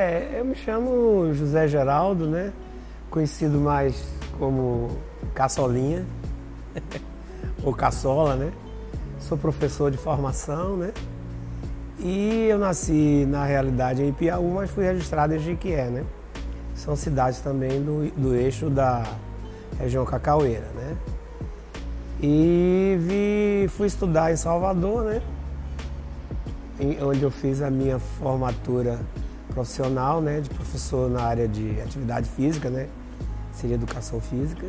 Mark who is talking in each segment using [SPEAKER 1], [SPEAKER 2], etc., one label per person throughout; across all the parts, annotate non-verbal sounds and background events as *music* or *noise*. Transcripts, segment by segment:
[SPEAKER 1] É, eu me chamo José Geraldo, né? Conhecido mais como Caçolinha, *laughs* ou Caçola, né? Sou professor de formação, né? E eu nasci, na realidade, em Piauí, mas fui registrado em Jiquié, né? São cidades também do, do eixo da região cacaueira, né? E vi, fui estudar em Salvador, né? Em, onde eu fiz a minha formatura profissional, né? De professor na área de atividade física, né? Seria educação física.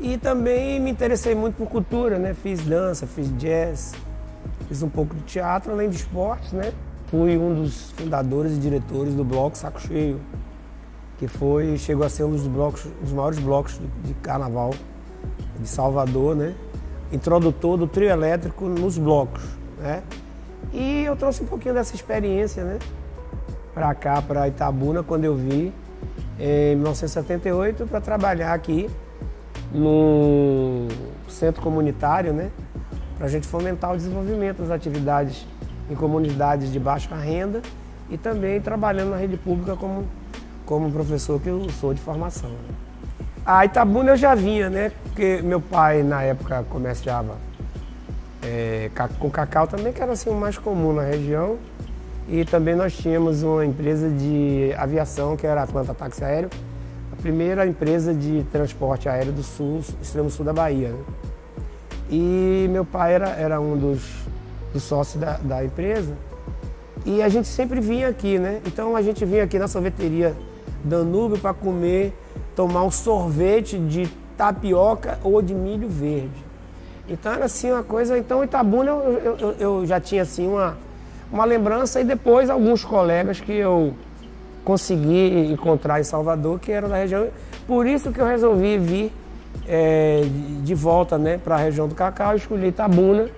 [SPEAKER 1] E também me interessei muito por cultura, né? Fiz dança, fiz jazz, fiz um pouco de teatro, além de esportes, né? Fui um dos fundadores e diretores do bloco Saco Cheio, que foi chegou a ser um dos blocos, dos maiores blocos de carnaval de Salvador, né? Introdutor do trio elétrico nos blocos, né? E eu trouxe um pouquinho dessa experiência, né? Para cá, para Itabuna, quando eu vi em 1978 para trabalhar aqui no centro comunitário, né? Para a gente fomentar o desenvolvimento das atividades em comunidades de baixa renda e também trabalhando na rede pública como, como professor que eu sou de formação. Né? A Itabuna eu já vinha, né? Porque meu pai na época comerciava é, com cacau também, que era assim o mais comum na região. E também nós tínhamos uma empresa de aviação, que era a Atlanta Táxi Aéreo, a primeira empresa de transporte aéreo do sul, extremo sul da Bahia. Né? E meu pai era, era um dos, dos sócios da, da empresa. E a gente sempre vinha aqui, né? Então a gente vinha aqui na sorveteria Danúbio para comer, tomar um sorvete de tapioca ou de milho verde. Então era assim uma coisa. Então Itabuna eu, eu, eu já tinha assim uma uma lembrança e depois alguns colegas que eu consegui encontrar em Salvador que eram da região. Por isso que eu resolvi vir é, de volta né, para a região do Cacau, escolhi Itabuna,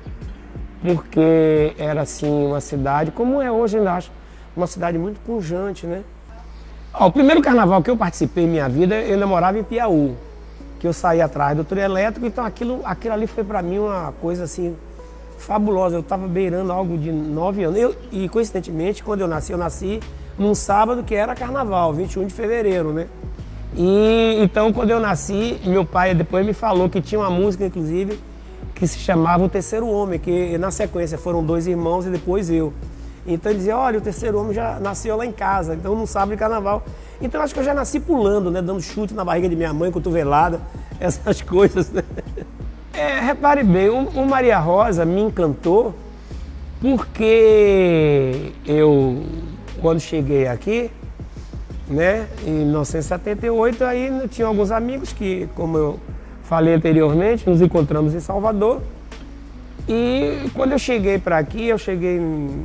[SPEAKER 1] porque era assim uma cidade, como é hoje ainda acho, uma cidade muito pujante, né? Ó, o primeiro carnaval que eu participei em minha vida, eu namorava em Piauí, que eu saí atrás do trio elétrico, então aquilo, aquilo ali foi para mim uma coisa assim fabulosa. Eu estava beirando algo de nove anos. Eu, e coincidentemente, quando eu nasci, eu nasci num sábado que era carnaval, 21 de fevereiro, né? E então quando eu nasci, meu pai depois me falou que tinha uma música, inclusive, que se chamava O Terceiro Homem, que na sequência foram dois irmãos e depois eu. Então ele dizia, olha, o terceiro homem já nasceu lá em casa, então não sabe de carnaval. Então acho que eu já nasci pulando, né? Dando chute na barriga de minha mãe, cotovelada, *laughs* essas coisas, né? É, repare bem, o, o, Maria Rosa me encantou porque eu, quando cheguei aqui, né, em 1978, aí tinha alguns amigos que, como eu falei anteriormente, nos encontramos em Salvador. E quando eu cheguei para aqui, eu cheguei em,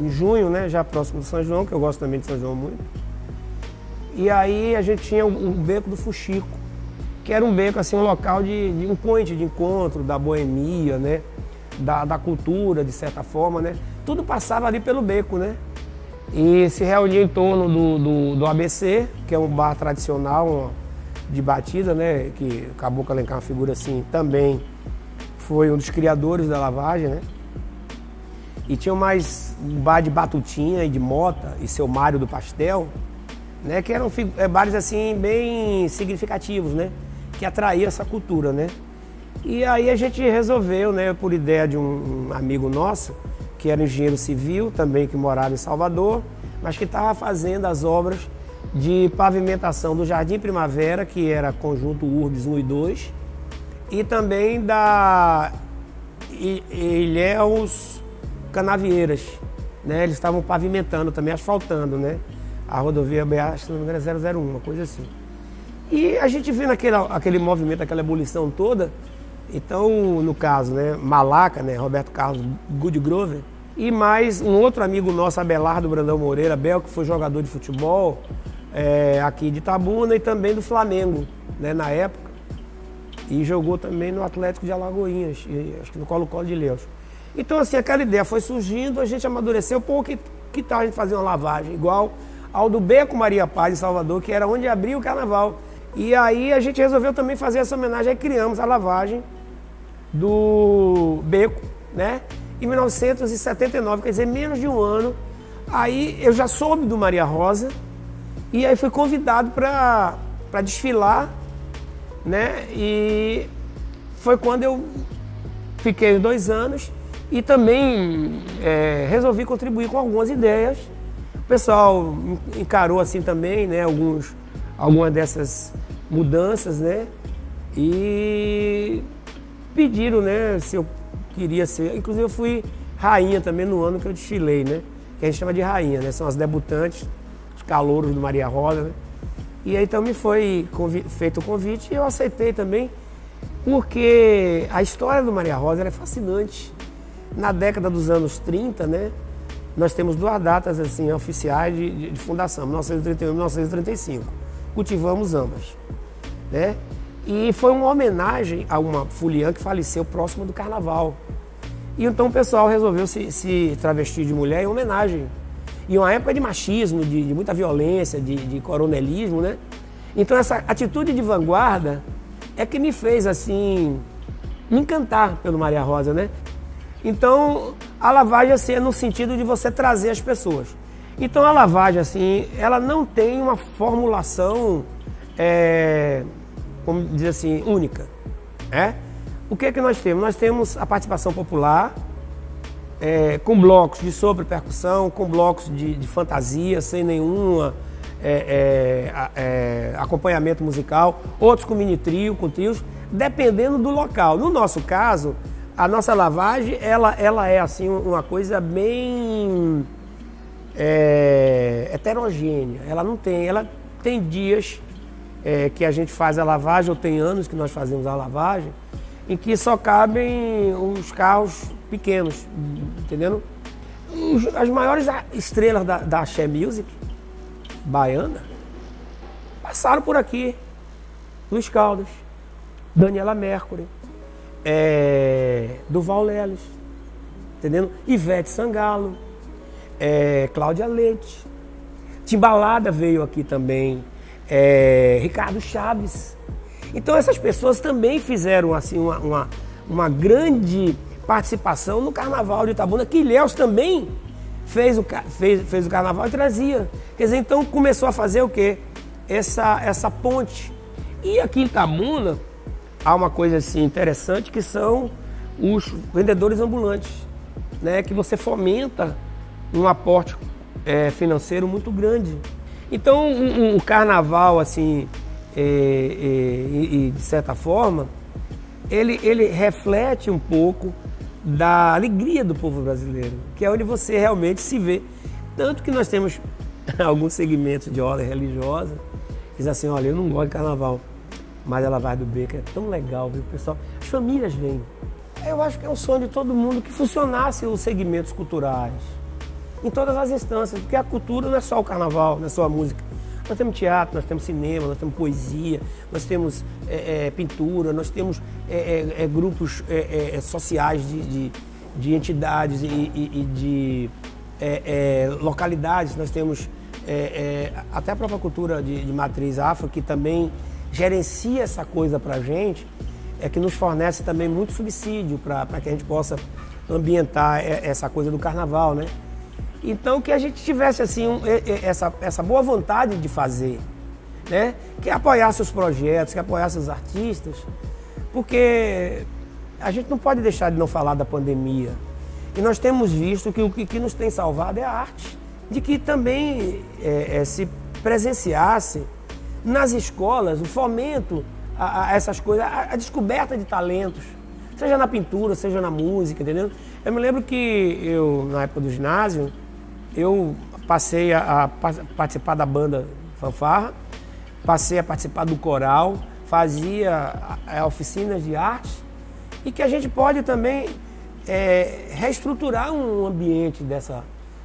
[SPEAKER 1] em junho, né, já próximo de São João, que eu gosto também de São João muito. E aí a gente tinha o, o beco do Fuxico que era um beco, assim, um local de, de um point de encontro da boemia, né? Da, da, cultura, de certa forma, né? Tudo passava ali pelo beco, né? E se reunia em torno do, do, do ABC, que é um bar tradicional de batida, né? Que o Caboclo Alencar, uma figura assim, também foi um dos criadores da lavagem, né? E tinha mais um bar de batutinha e de mota e seu Mário do Pastel, né? Que eram é, bares assim bem significativos, né? Que atraía essa cultura, né? E aí a gente resolveu, né, por ideia de um amigo nosso, que era engenheiro civil, também que morava em Salvador, mas que estava fazendo as obras de pavimentação do Jardim Primavera, que era conjunto URBS 1 e 2, e também da Ilhéus Canavieiras. Né? Eles estavam pavimentando também, asfaltando, né? A rodovia BA, se não me engano, é 001, uma coisa assim. E a gente vendo aquele, aquele movimento, aquela ebulição toda, então, no caso, né, Malaca, né, Roberto Carlos Goodgrover, e mais um outro amigo nosso, Abelardo Brandão Moreira, Bel, que foi jogador de futebol é, aqui de Itabuna e também do Flamengo, né, na época. E jogou também no Atlético de Alagoinhas, e, acho que no Colo-Colo de Leus. Então, assim, aquela ideia foi surgindo, a gente amadureceu, pô, que, que tal a gente fazer uma lavagem igual ao do Beco Maria Paz, em Salvador, que era onde abria o carnaval. E aí a gente resolveu também fazer essa homenagem, aí criamos a lavagem do beco, né? Em 1979, quer dizer, menos de um ano Aí eu já soube do Maria Rosa e aí fui convidado para desfilar, né? E foi quando eu fiquei dois anos e também é, resolvi contribuir com algumas ideias. O pessoal encarou assim também, né? Alguns, algumas dessas mudanças, né? E pediram, né? Se eu queria ser. Inclusive eu fui rainha também no ano que eu desfilei, né? Que a gente chama de rainha, né? São as debutantes, os calouros do Maria Rosa, né? E aí então me foi feito o convite e eu aceitei também, porque a história do Maria Rosa é fascinante. Na década dos anos 30, né? Nós temos duas datas assim oficiais de, de, de fundação, 1931 e 1935. Cultivamos ambas, né? E foi uma homenagem a uma fuliã que faleceu próxima do carnaval. E então o pessoal resolveu se, se travestir de mulher em homenagem. E uma época de machismo, de, de muita violência, de, de, coronelismo, né? Então essa atitude de vanguarda é que me fez, assim, me encantar pelo Maria Rosa, né? Então a lavagem, assim, é no sentido de você trazer as pessoas. Então a lavagem, assim, ela não tem uma formulação, é, como dizer assim, única, é? O que é que nós temos? Nós temos a participação popular, é, com blocos de sobrepercussão, com blocos de, de fantasia, sem nenhuma é, é, é, acompanhamento musical, outros com mini trio, com trios, dependendo do local. No nosso caso, a nossa lavagem, ela, ela é assim uma coisa bem é, heterogênea. Ela não tem, ela tem dias é, que a gente faz a lavagem, ou tem anos que nós fazemos a lavagem, em que só cabem os carros pequenos, entendendo? as maiores estrelas da, da Axé Music, baiana, passaram por aqui. Luiz Caldas, Daniela Mercury, é, Duval Leles, entendendo? Ivete Sangalo, é, Cláudia Leite, Timbalada veio aqui também, é, Ricardo Chaves, então essas pessoas também fizeram assim uma, uma, uma grande participação no Carnaval de Itabuna, que Ilhéus também fez o, fez, fez o Carnaval e trazia. Quer dizer, então começou a fazer o quê? Essa, essa ponte. E aqui em Itabuna há uma coisa assim interessante que são os vendedores ambulantes, né? que você fomenta um aporte é, financeiro muito grande. Então o, o carnaval assim e, e, e, de certa forma, ele, ele reflete um pouco da alegria do povo brasileiro, que é onde você realmente se vê. Tanto que nós temos *laughs* alguns segmentos de ordem religiosa que dizem assim, olha, eu não gosto de carnaval, mas ela vai do beco, é tão legal, viu, pessoal? As famílias vêm. Eu acho que é um sonho de todo mundo que funcionasse os segmentos culturais em todas as instâncias, porque a cultura não é só o carnaval, não é só a música. Nós temos teatro, nós temos cinema, nós temos poesia, nós temos é, é, pintura, nós temos é, é, é grupos é, sociais de, de, de entidades e, e, e de localidades, nós temos até a própria cultura de, de, matriz afro, que também gerencia essa coisa para a gente, é que nos fornece também muito subsídio para que a gente possa ambientar essa coisa do carnaval, né? Então que a gente tivesse assim um, essa, essa boa vontade de fazer, né? Que apoiasse os projetos, que apoiasse os artistas, porque a gente não pode deixar de não falar da pandemia. E nós temos visto que o que, nos tem salvado é a arte, de que também é, é, se presenciasse nas escolas o fomento a, a essas coisas, a, a descoberta de talentos, seja na pintura, seja na música, entendeu? Eu me lembro que eu, na época do ginásio, eu passei a, a participar da banda fanfarra, passei a participar do coral, fazia oficinas de arte e que a gente pode também é, reestruturar um ambiente dessa,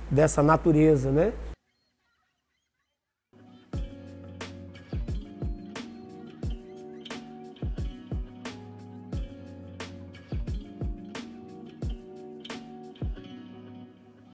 [SPEAKER 1] dessa natureza, né?